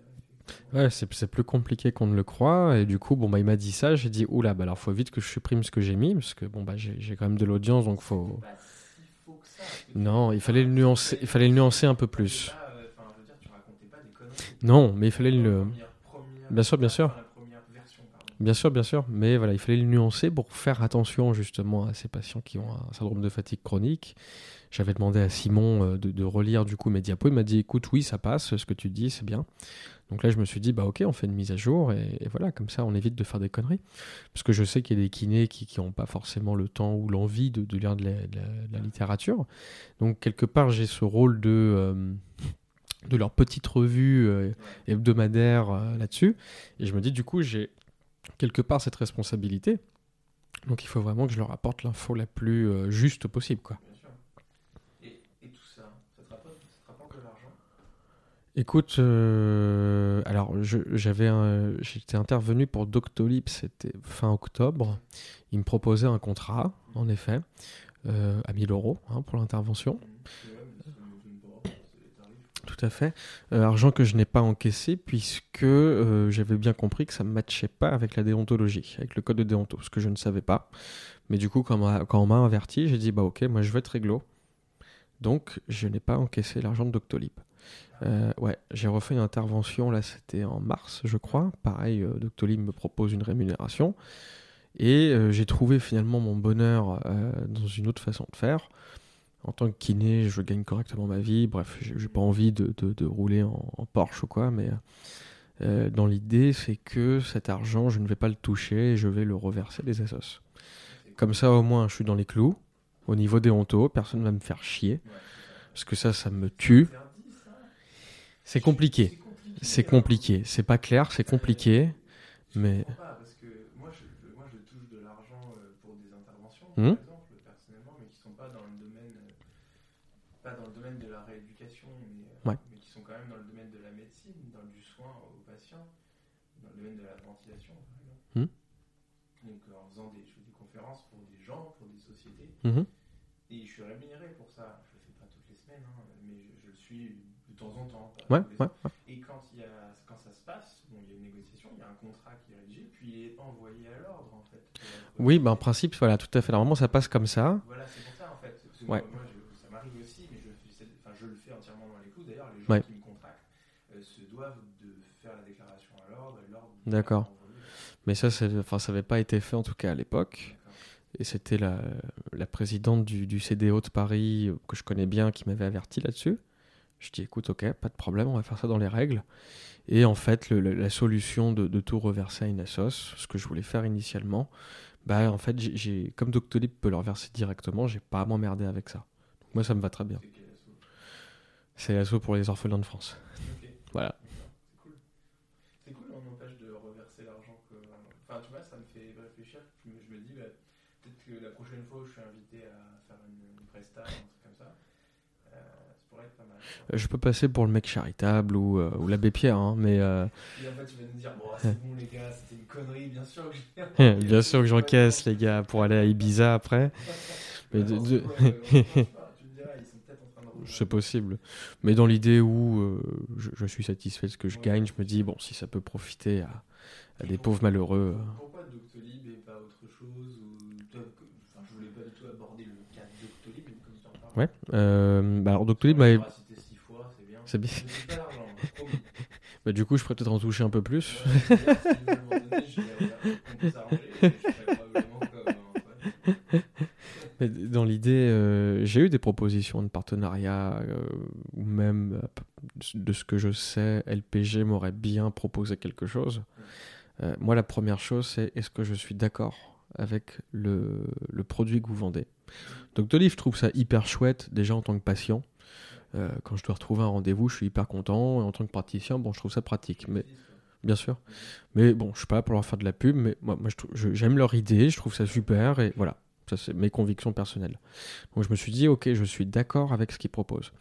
ah, Ouais, c'est plus compliqué qu'on ne le croit. Et du coup, bon, bah, il m'a dit ça. J'ai dit, oula, bah, alors faut vite que je supprime ce que j'ai mis, parce que bon, bah, j'ai quand même de l'audience, donc faut. Bah, si faut que ça, Non, il fallait le nuancer, il fallait le nuancer un peu plus. Conneries. Non, mais il fallait le. Bien sûr, bien sûr. Bien sûr, bien sûr. Mais voilà, il fallait le nuancer pour faire attention justement à ces patients qui ont un syndrome de fatigue chronique. J'avais demandé à Simon euh, de, relire du coup mes diapos. Il m'a dit écoute, oui, ça passe, ce que tu dis, c'est bien. Donc là, je me suis dit bah ok, on fait une mise à jour et, voilà, comme ça, on évite de faire des conneries. Parce que je sais qu'il y a des kinés qui n'ont pas forcément le temps ou l'envie de, lire de la, littérature. Donc quelque part, j'ai ce rôle de euh, de leur petite revue euh, hebdomadaire là-dessus. Et je me dis, du coup, j'ai quelque part cette responsabilité. Donc il faut vraiment que je leur apporte l'info la plus juste possible. Quoi. Bien sûr. Et, et tout ça, ça te rapporte, ça te rapporte de l'argent Écoute, euh, alors j'avais j'étais intervenu pour Doctolib, c'était fin octobre. Il me proposait un contrat, en effet, euh, à 1000 euros hein, pour l'intervention. Tout à fait. Euh, argent que je n'ai pas encaissé puisque euh, j'avais bien compris que ça ne matchait pas avec la déontologie, avec le code de déonto, ce que je ne savais pas. Mais du coup, quand, on m'a- quand on m'a averti, j'ai dit bah ok, moi je vais être réglo. Donc je n'ai pas encaissé l'argent de Doctolib. Euh, ouais, j'ai refait une intervention, là c'était en mars, je crois. Pareil, euh, Doctolib me propose une rémunération. Et euh, j'ai trouvé finalement mon bonheur euh, dans une autre façon de faire. En tant que kiné, je gagne correctement ma vie. Bref, j'ai pas envie de, de- de rouler en, en Porsche ou quoi, mais dans l'idée, c'est que cet argent, je ne vais pas le toucher et je vais le reverser des assos. Comme ça, au moins, je suis dans les clous. Au niveau des hontos, personne ne va me faire chier. Parce que ça, ça me tue. C'est compliqué. C'est compliqué. C'est pas clair, c'est compliqué. Mais parce que moi je, touche de l'argent euh, pour des interventions, Mhm. par exemple, personnellement, mais qui sont pas dans le domaine, euh, pas dans le domaine de la rééducation, mais, euh, mais qui sont quand même dans le domaine de la médecine, dans du soin aux patients, dans le domaine de la ventilation, par exemple. Mhm. Donc en faisant des, des conférences pour des gens, pour des sociétés, Mhm. et je suis rémunéré pour ça. Je le fais pas toutes les semaines, hein, mais je, le suis temps en temps. ouais, et quand, il y a, quand ça se passe, bon, il y a une négociation, il y a un contrat qui est rédigé, puis il pas envoyé à l'ordre en fait. Oui, ben en principe, voilà, tout à fait. Normalement, ça passe comme ça. Voilà, c'est pour ça en fait. Ouais. Moi, je- ça m'arrive aussi, mais je, fais- enfin, je le fais entièrement dans les clous. D'ailleurs, les gens Ouais. qui me contractent euh, se doivent de faire la déclaration à l'ordre. D'accord. Mais ça, enfin, ça n'avait pas été fait en tout cas à l'époque. Et c'était la, la présidente du, du CDO de Paris, euh, que je connais bien, qui m'avait averti là-dessus. Je dis, écoute, ok, pas de problème, on va faire ça dans les règles. Et en fait, le- le- la solution de, de tout reverser à une assos, ce que je voulais faire initialement, bah en fait, j'ai- comme Doctolib peut leur verser directement, j'ai pas à m'emmerder avec ça. Donc moi, ça me va très bien. C'est l'asso pour les orphelins de France. Voilà. C'est cool. C'est cool, on empêche de reverser l'argent que. Enfin, tu vois, ça me fait réfléchir. Je me dis, bah, peut-être que la prochaine fois où je suis invité à faire une, une presta, un truc comme ça, Je peux passer pour le mec charitable ou, euh, ou l'abbé Pierre, hein, mais. euh, Et en fait, tu vas nous dire, bon, c'est bon, les gars, c'était une connerie, bien sûr que bien sûr que j'encaisse, les gars, pour aller à Ibiza après. Mais de- de- C'est possible. Mais dans l'idée où euh, je, je suis satisfait de ce que je Ouais. gagne, je me dis, bon, si ça peut profiter à, à des pauvres malheureux. euh, Pourquoi Doctolib et pas autre chose ou... enfin, Je voulais pas du tout aborder le cas de Doctolib, mais comme tu en parles. Ouais. Euh, bah alors, Doctolib, m'avait- on hein, bah, du coup, je pourrais peut-être en toucher un peu plus. Mais dans l'idée, euh, j'ai eu des propositions de partenariat, euh, ou même, euh, de ce que je sais, LPG m'aurait bien proposé quelque chose. Euh, moi, la première chose, c'est est-ce que je suis d'accord avec le, le produit que vous vendez? Donc, Doctolib, je trouve ça hyper chouette, déjà en tant que patient. Euh, quand je dois retrouver un rendez-vous, je suis hyper content. Et en tant que praticien, bon, je trouve ça pratique. Mais Bien sûr. Mais bon, je suis pas là pour leur faire de la pub, mais moi, moi j'aime leur idée, je trouve ça super, et voilà. Ça, c'est mes convictions personnelles. Donc je me suis dit, ok, je suis d'accord avec ce qu'ils proposent.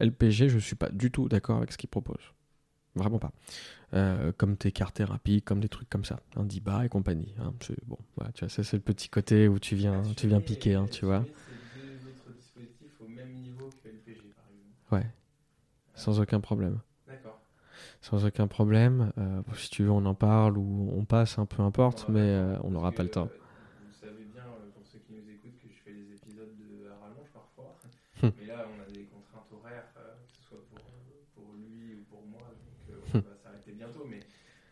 LPG, je suis pas du tout d'accord avec ce qu'ils proposent. Vraiment pas. Euh, comme tes cartes thérapie, comme des trucs comme ça. Un Diba et compagnie. hein. Bon, voilà, tu vois, ça c'est le petit côté où tu viens, tu viens piquer, hein, tu vois. mets ces deux autres dispositifs au même niveau que LPG, par exemple. Ouais. Sans aucun problème. D'accord. Sans aucun problème. Euh, si tu veux, on en parle ou on passe, un peu importe, Ouais, mais euh, on n'aura pas le temps. euh, Vous savez bien, pour ceux qui nous écoutent, que je fais des épisodes de à rallonge parfois. Mais là, on a des contraintes horaires, que ce soit pour, pour lui ou pour moi. Donc, on va s'arrêter bientôt. Mais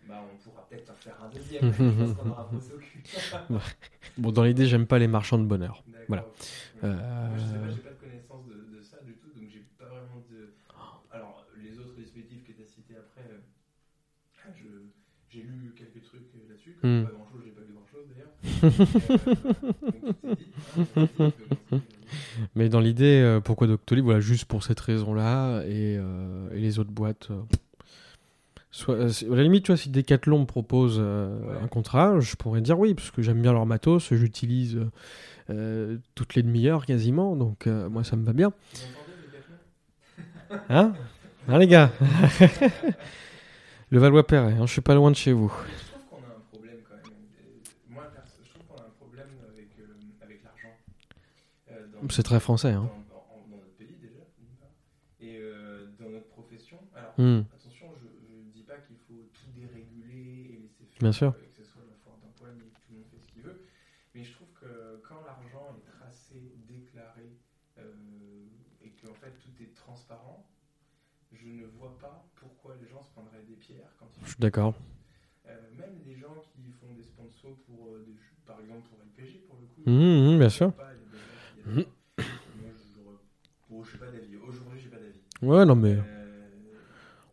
bah, on pourra peut-être en faire un deuxième. parce qu'on aura. Bon, dans l'idée, j'aime pas les marchands de bonheur. Voilà. Euh, je sais pas, j'ai pas de connaissance de, de ça du tout, donc j'ai pas vraiment de. Alors, les autres dispositifs que tu as cités après, euh, je- j'ai lu quelques trucs euh, là-dessus, Hmm. pas grand chose, j'ai pas lu grand chose d'ailleurs. Euh, donc, tout est dit, on a dit que- Mais dans l'idée, euh, pourquoi Doctolib? Voilà, juste pour cette raison-là. Et, euh, et les autres boîtes. euh, soit, c'est- à la limite, tu vois, si Decathlon me propose Ouais. un contrat, je pourrais dire oui, parce que j'aime bien leur matos, j'utilise toutes les demi-heures quasiment, donc moi ça me va bien. Hein? Hein, les gars? Le Valois-Perret, hein, je suis pas loin de chez vous. Je trouve qu'on a un problème quand même. Moi, je trouve qu'on a un problème avec, euh, avec l'argent. Euh, C'est très français. Hein. Dans, dans- dans notre pays déjà, et euh, dans notre profession. Alors, Hmm, Attention, je ne dis pas qu'il faut tout déréguler et laisser faire, Bien sûr. que ce soit la foire et que tout le monde fait ce qu'il veut. Mais je trouve que quand l'argent est tracé, déclaré et qu'en fait tout est transparent, je ne vois pas pourquoi les gens se prendraient des pierres quand ils je suis d'accord. Euh, même des gens qui font des sponsors pour euh, des jeux, par exemple pour LPG pour le coup. Mhm, mhm, bien sûr. Pas, il a des il a gens- Moi, j'aurais- bon, je sais pas d'avis. Aujourd'hui, j'ai pas d'avis. Ouais, non, mais Euh,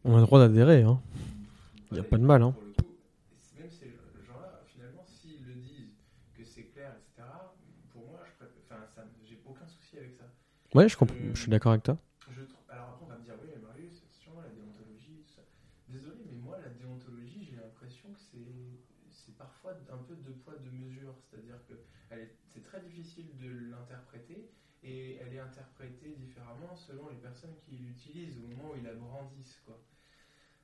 on a le droit d'adhérer. Hein. Y a Ouais, pas de mal, hein. pour le coup, même ces gens-là, finalement, s'ils le disent, que c'est clair, etc., pour moi, je j'ai aucun souci avec ça. Ouais, je, comprends, je suis d'accord avec toi. Je trou- alors après, on va me dire, oui, mais Marius, attention, la déontologie, tout ça. Désolé, mais moi, la déontologie, j'ai l'impression que c'est, c'est parfois un peu deux poids, deux mesures. C'est-à-dire que elle est- c'est très difficile de l'interpréter et elle est interprétée différemment selon les personnes qui l'utilisent au moment où ils la brandissent. Quoi.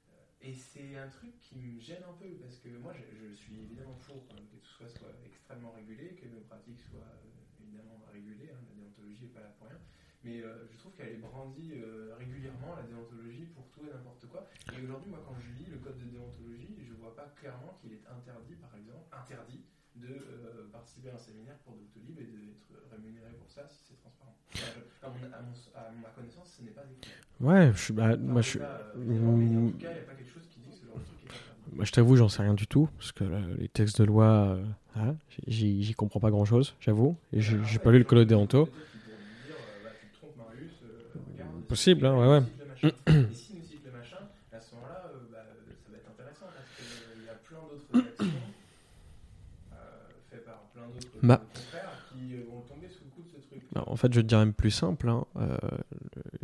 Euh, Et c'est un truc qui me gêne un peu parce que moi, je, suis évidemment pour euh, que tout soit, soit extrêmement régulé, que nos pratiques soient euh, évidemment régulées. hein, la déontologie n'est pas là pour rien. Mais je trouve qu'elle est brandie régulièrement, la déontologie, pour tout et n'importe quoi. Et aujourd'hui, moi, quand je lis le code de déontologie, je vois pas clairement qu'il est interdit, par exemple, interdit de participer à un séminaire pour Doctolib et d'être rémunéré pour ça si c'est transparent. Enfin, à, mon, ma connaissance, ce n'est pas écrit. Ouais, je suis, bah, moi, je, suis- euh, en Mm. tout cas, il n'y a pas quelque chose qui dit que ce genre de truc est interdit. moi, je t'avoue, j'en sais rien du tout, parce que là, les textes de loi, euh, hein, j'y comprends pas grand-chose, j'avoue, et j'ai pas lu le code de déonto. Euh, bah, euh, Possible, hein, ouais, ouais. Et s'il nous cite le machin, à ce moment-là, euh, bah, ça va être intéressant parce qu'il y a plein d'autres actions euh, faites par plein d'autres Bah. confrères qui euh, vont tomber sous le coup de ce truc. Non, En fait, je te dire même plus simple. hein, euh,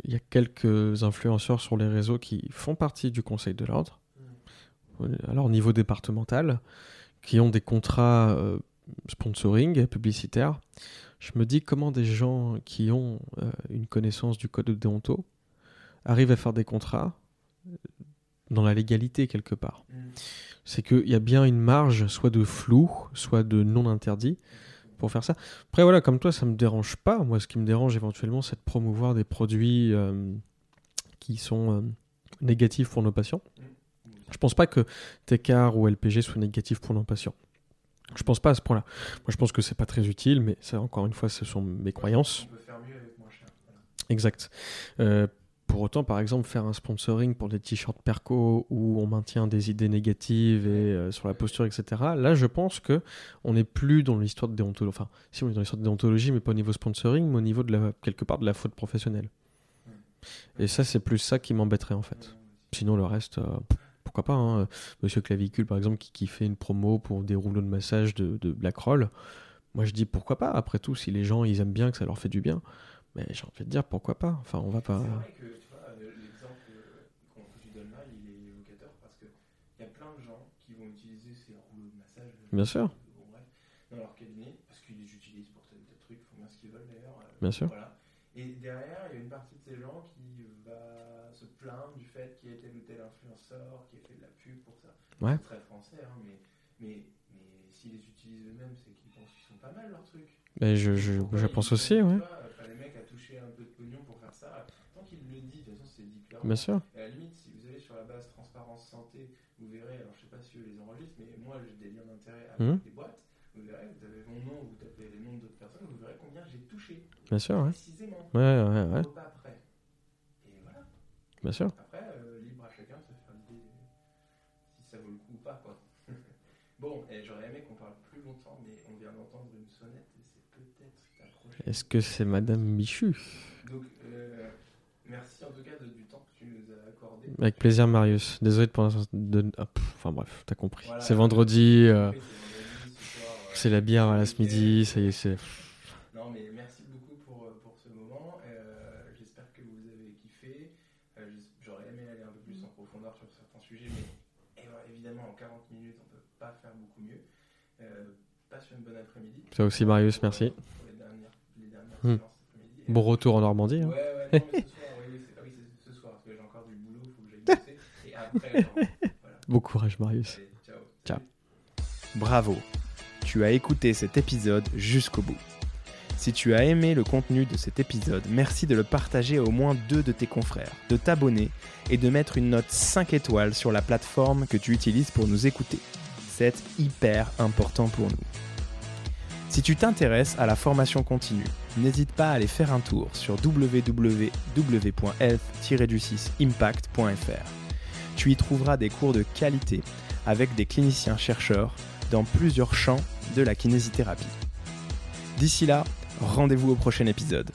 Il y a quelques influenceurs sur les réseaux qui font partie du Conseil de l'ordre, Mm. alors au niveau départemental, qui ont des contrats euh, sponsoring publicitaire, je me dis comment des gens qui ont euh, une connaissance du code de déonto arrivent à faire des contrats dans la légalité quelque part. Mm. C'est qu'il y a bien une marge, soit de flou, soit de non interdit, pour faire ça. Après, voilà, comme toi, ça me dérange pas. Moi, ce qui me dérange éventuellement, c'est de promouvoir des produits euh, qui sont euh, négatifs pour nos patients. Je pense pas que TCAR ou LPG soient négatifs pour nos patients. Je pense pas à ce point-là. Moi, je pense que c'est pas très utile, mais ça, encore une fois, ce sont mes croyances. On peut faire mieux avec moins cher. Voilà. Exact. Euh, pour autant, par exemple, faire un sponsoring pour des t-shirts Perco où on maintient des idées négatives et euh, sur la posture, etc. Là, je pense que on n'est plus dans l'histoire de déontologie. Enfin, si on est dans l'histoire de déontologie, mais pas au niveau sponsoring, mais au niveau de la, quelque part de la faute professionnelle. Et ça, c'est plus ça qui m'embêterait en fait. Sinon, le reste, euh, pourquoi pas. hein. Monsieur Clavicule, par exemple, qui, fait une promo pour des rouleaux de massage de, de Black Roll. Moi, je dis pourquoi pas. Après tout, si les gens ils aiment bien, que ça leur fait du bien, mais j'ai envie de dire pourquoi pas? Enfin, on va pas. C'est vrai que tu vois, euh, l'exemple euh, que tu donnes là, il est évocateur parce qu'il y a plein de gens qui vont utiliser ces rouleaux de massage. euh, Bien sûr. bref, dans leur cabinet parce qu'ils les utilisent pour tel tel truc, ils font bien ce qu'ils veulent d'ailleurs. Bien sûr. Voilà. Et derrière, il y a une partie de ces gens qui va se plaindre du fait qu'il y ait tel ou tel influenceur qui ait fait de la pub pour ça. Ouais. C'est très français, hein, mais, mais, mais s'ils les utilisent eux-mêmes, c'est qu'ils pensent qu'ils sont pas mal leurs trucs. Mais je, je, pense aussi, ouais enfin, les mecs à toucher un peu de pognon pour faire ça. Tant qu'il le dit, de toute Bien sûr. Et à la limite, si vous allez sur la base transparence santé, vous verrez, alors je sais pas si eux les enregistrent, mais moi j'ai des liens d'intérêt avec Mhm. des boîtes. Vous verrez, vous avez mon nom, vous tapez les noms d'autres personnes, vous verrez combien j'ai touché. Bien sûr. Précisément. Ouais, ouais, ouais. Pas après. Et voilà. Bien sûr. Après, euh, libre à chacun de se faire l'idée si ça vaut le coup ou pas, quoi. bon, et j'aurais aimé qu'on parle plus longtemps, mais on vient d'entendre une sonnette et c'est peut-être ta prochaine. Est-ce que c'est Madame Michu? Donc, euh, merci en tout cas de- du temps que tu nous as accordé. Avec plaisir, Marius. Désolé de. De... ah, pff, enfin bref, t'as compris. Voilà. C'est vendredi. euh, c'est la bière ce week-end. midi. Ça y est, c'est. Non, mais merci beaucoup pour, euh, pour ce moment. Euh, J'espère que vous avez kiffé. Euh, J'aurais aimé aller un peu plus en profondeur sur certains sujets, mais et voilà, évidemment, en 40 minutes, on peut pas faire beaucoup mieux. Passe une bonne après-midi. Toi aussi, Marius, merci. Pour les dernières, les dernières Hmm. Bon retour en Normandie. Ouais, hein. ouais, non, mais ce soir, oui, oui, c'est ah oui, c'est ce soir, parce que j'ai encore du boulot, faut que j'aille bosser. Et après, genre, voilà. Bon courage, Marius. Allez, ciao. Ciao. Bravo, tu as écouté cet épisode jusqu'au bout. Si tu as aimé le contenu de cet épisode, merci de le partager à au moins deux de tes confrères, de t'abonner et de mettre une note 5 étoiles sur la plateforme que tu utilises pour nous écouter. C'est hyper important pour nous. Si tu t'intéresses à la formation continue, n'hésite pas à aller faire un tour sur www.health-impact.fr. Tu y trouveras des cours de qualité avec des cliniciens chercheurs dans plusieurs champs de la kinésithérapie. D'ici là, rendez-vous au prochain épisode.